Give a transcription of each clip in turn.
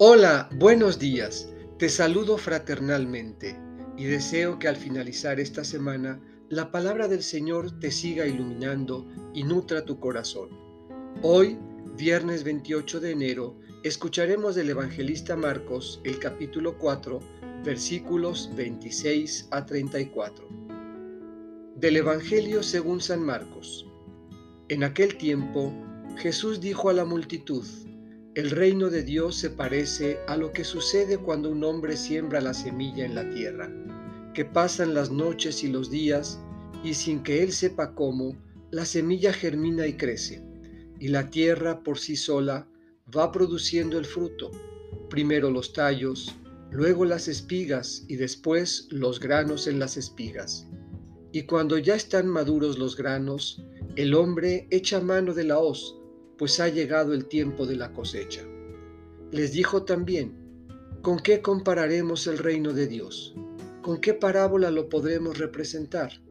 Hola, buenos días. Te saludo fraternalmente y deseo que al finalizar esta semana la palabra del Señor te siga iluminando y nutra tu corazón. Hoy, viernes 28 de enero, escucharemos del evangelista Marcos el capítulo 4, versículos 26 a 34. Del Evangelio según San Marcos. En aquel tiempo, Jesús dijo a la multitud, el reino de Dios se parece a lo que sucede cuando un hombre siembra la semilla en la tierra, que pasan las noches y los días y sin que él sepa cómo, la semilla germina y crece, y la tierra por sí sola va produciendo el fruto, primero los tallos, luego las espigas y después los granos en las espigas. Y cuando ya están maduros los granos, el hombre echa mano de la hoz, pues ha llegado el tiempo de la cosecha. Les dijo también, ¿con qué compararemos el reino de Dios? ¿Con qué parábola lo podremos representar?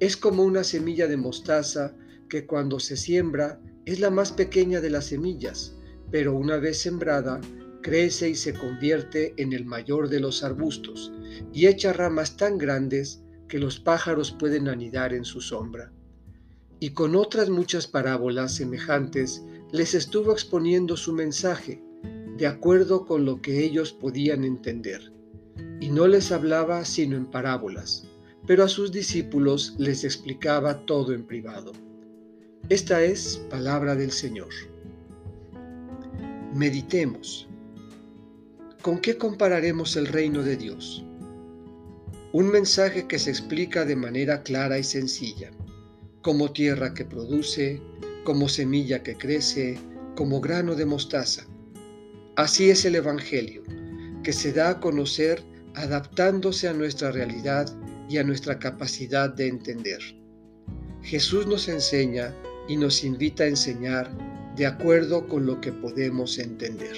Es como una semilla de mostaza que cuando se siembra es la más pequeña de las semillas, pero una vez sembrada crece y se convierte en el mayor de los arbustos y echa ramas tan grandes que los pájaros pueden anidar en su sombra y con otras muchas parábolas semejantes les estuvo exponiendo su mensaje, de acuerdo con lo que ellos podían entender. Y no les hablaba sino en parábolas, pero a sus discípulos les explicaba todo en privado. Esta es palabra del Señor. Meditemos. ¿Con qué compararemos el reino de Dios? Un mensaje que se explica de manera clara y sencilla como tierra que produce, como semilla que crece, como grano de mostaza. Así es el Evangelio, que se da a conocer adaptándose a nuestra realidad y a nuestra capacidad de entender. Jesús nos enseña y nos invita a enseñar de acuerdo con lo que podemos entender.